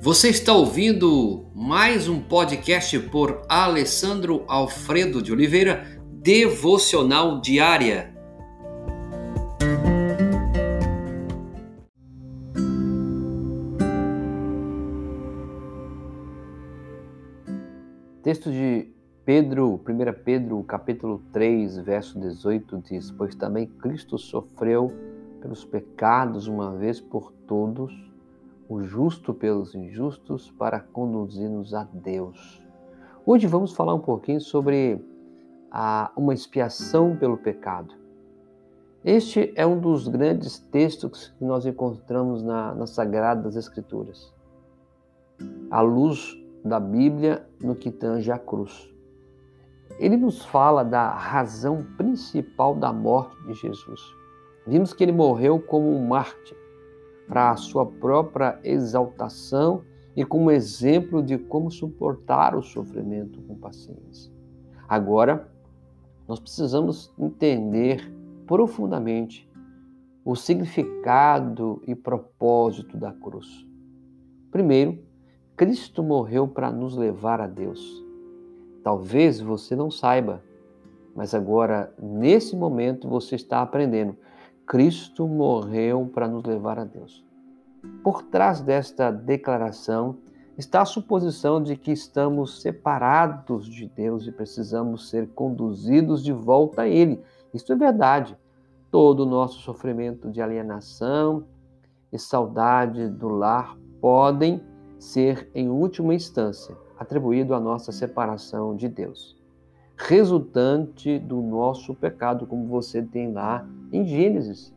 Você está ouvindo mais um podcast por Alessandro Alfredo de Oliveira, Devocional Diária. Texto de Pedro, 1 Pedro, capítulo 3, verso 18 diz: Pois também Cristo sofreu pelos pecados uma vez por todos, o justo pelos injustos, para conduzir-nos a Deus. Hoje vamos falar um pouquinho sobre a, uma expiação pelo pecado. Este é um dos grandes textos que nós encontramos na, nas Sagradas Escrituras. A luz da Bíblia no que tange a cruz ele nos fala da razão principal da morte de Jesus. Vimos que ele morreu como um mártir para a sua própria exaltação e como exemplo de como suportar o sofrimento com paciência. Agora, nós precisamos entender profundamente o significado e propósito da cruz. Primeiro, Cristo morreu para nos levar a Deus. Talvez você não saiba, mas agora, nesse momento, você está aprendendo. Cristo morreu para nos levar a Deus. Por trás desta declaração está a suposição de que estamos separados de Deus e precisamos ser conduzidos de volta a Ele. Isso é verdade. Todo o nosso sofrimento de alienação e saudade do lar podem ser, em última instância, atribuído à nossa separação de Deus, resultante do nosso pecado, como você tem lá em Gênesis,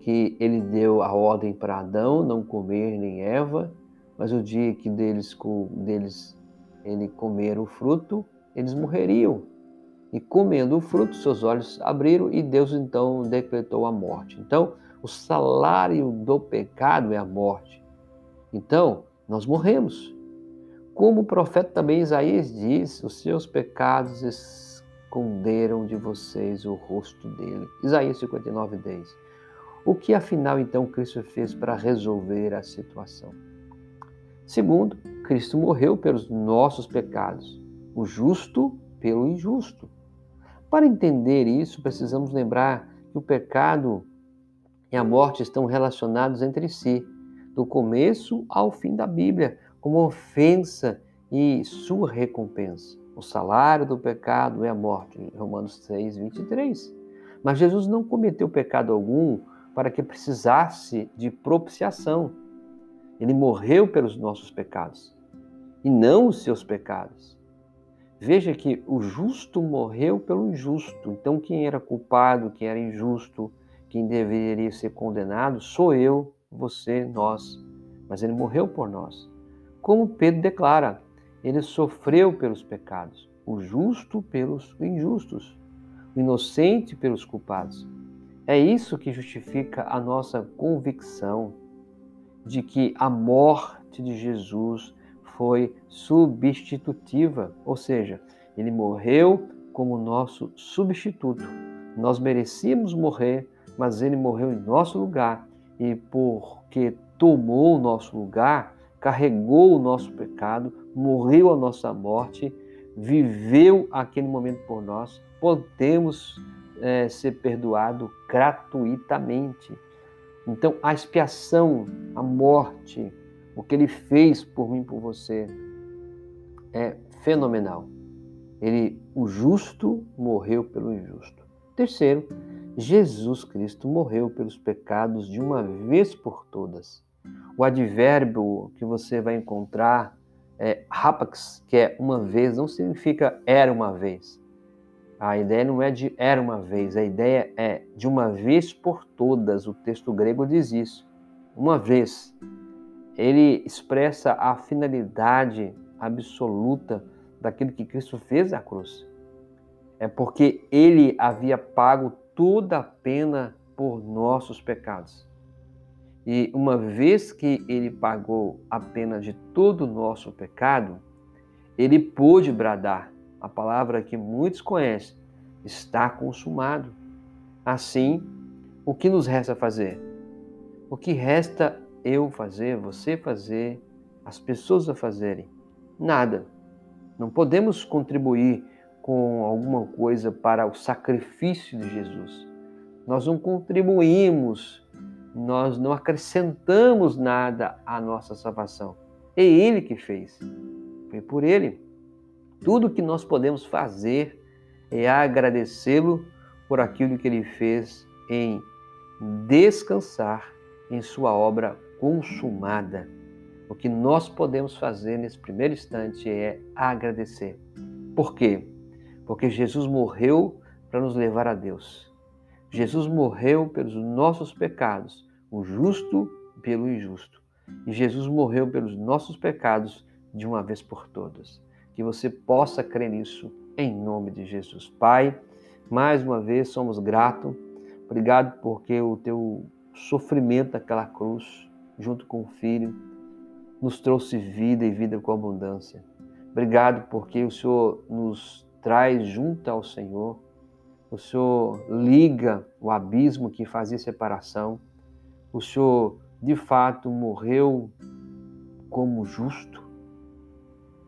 que ele deu a ordem para Adão não comer nem Eva, mas o dia que deles, deles ele comer o fruto, eles morreriam. E comendo o fruto, seus olhos abriram e Deus então decretou a morte. Então, o salário do pecado é a morte. Então, nós morremos. Como o profeta também Isaías diz, os seus pecados esconderam de vocês o rosto dele. Isaías 59, 10. O que afinal então Cristo fez para resolver a situação? Segundo, Cristo morreu pelos nossos pecados, o justo pelo injusto. Para entender isso, precisamos lembrar que o pecado e a morte estão relacionados entre si, do começo ao fim da Bíblia como ofensa e sua recompensa. O salário do pecado é a morte, Romanos 6, 23. Mas Jesus não cometeu pecado algum para que precisasse de propiciação. Ele morreu pelos nossos pecados e não os seus pecados. Veja que o justo morreu pelo injusto. Então, quem era culpado, quem era injusto, quem deveria ser condenado, sou eu, você, nós. Mas ele morreu por nós. Como Pedro declara, ele sofreu pelos pecados, o justo pelos injustos, o inocente pelos culpados. É isso que justifica a nossa convicção de que a morte de Jesus foi substitutiva, ou seja, ele morreu como nosso substituto. Nós merecíamos morrer, mas ele morreu em nosso lugar e porque tomou o nosso lugar, carregou o nosso pecado, morreu a nossa morte, viveu aquele momento por nós, podemos é, ser perdoado gratuitamente. Então, a expiação, a morte, o que ele fez por mim, por você, é fenomenal. Ele, o justo, morreu pelo injusto. Terceiro, Jesus Cristo morreu pelos pecados de uma vez por todas. O advérbio que você vai encontrar é rapax, que é uma vez, não significa era uma vez. A ideia não é de era uma vez, a ideia é de uma vez por todas. O texto grego diz isso. Uma vez. Ele expressa a finalidade absoluta daquilo que Cristo fez na cruz. É porque ele havia pago toda a pena por nossos pecados. E uma vez que ele pagou a pena de todo o nosso pecado, ele pôde bradar a palavra que muitos conhecem: está consumado. Assim, o que nos resta fazer? O que resta eu fazer, você fazer, as pessoas a fazerem? Nada. Não podemos contribuir com alguma coisa para o sacrifício de Jesus. Nós não contribuímos, nós não acrescentamos nada à nossa salvação. É Ele que fez. Foi por Ele. Tudo que nós podemos fazer é agradecê-lo por aquilo que Ele fez em descansar em Sua obra consumada. O que nós podemos fazer nesse primeiro instante é agradecer. Por quê? Porque Jesus morreu para nos levar a Deus. Jesus morreu pelos nossos pecados, o justo pelo injusto. E Jesus morreu pelos nossos pecados de uma vez por todas. Que você possa crer nisso em nome de Jesus. Pai, mais uma vez somos gratos. Obrigado porque o teu sofrimento daquela cruz, junto com o Filho, nos trouxe vida e vida com abundância. Obrigado porque o Senhor nos traz junto ao Senhor. O Senhor liga o abismo que fazia separação. O Senhor, de fato, morreu como justo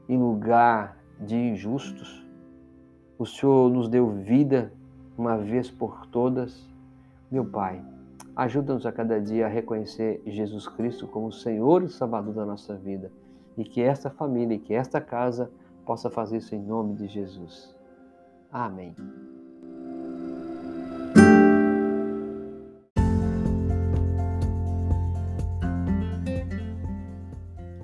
em lugar de injustos. O Senhor nos deu vida uma vez por todas. Meu Pai, ajuda-nos a cada dia a reconhecer Jesus Cristo como Senhor e Salvador da nossa vida e que esta família e que esta casa possa fazer isso em nome de Jesus. Amém.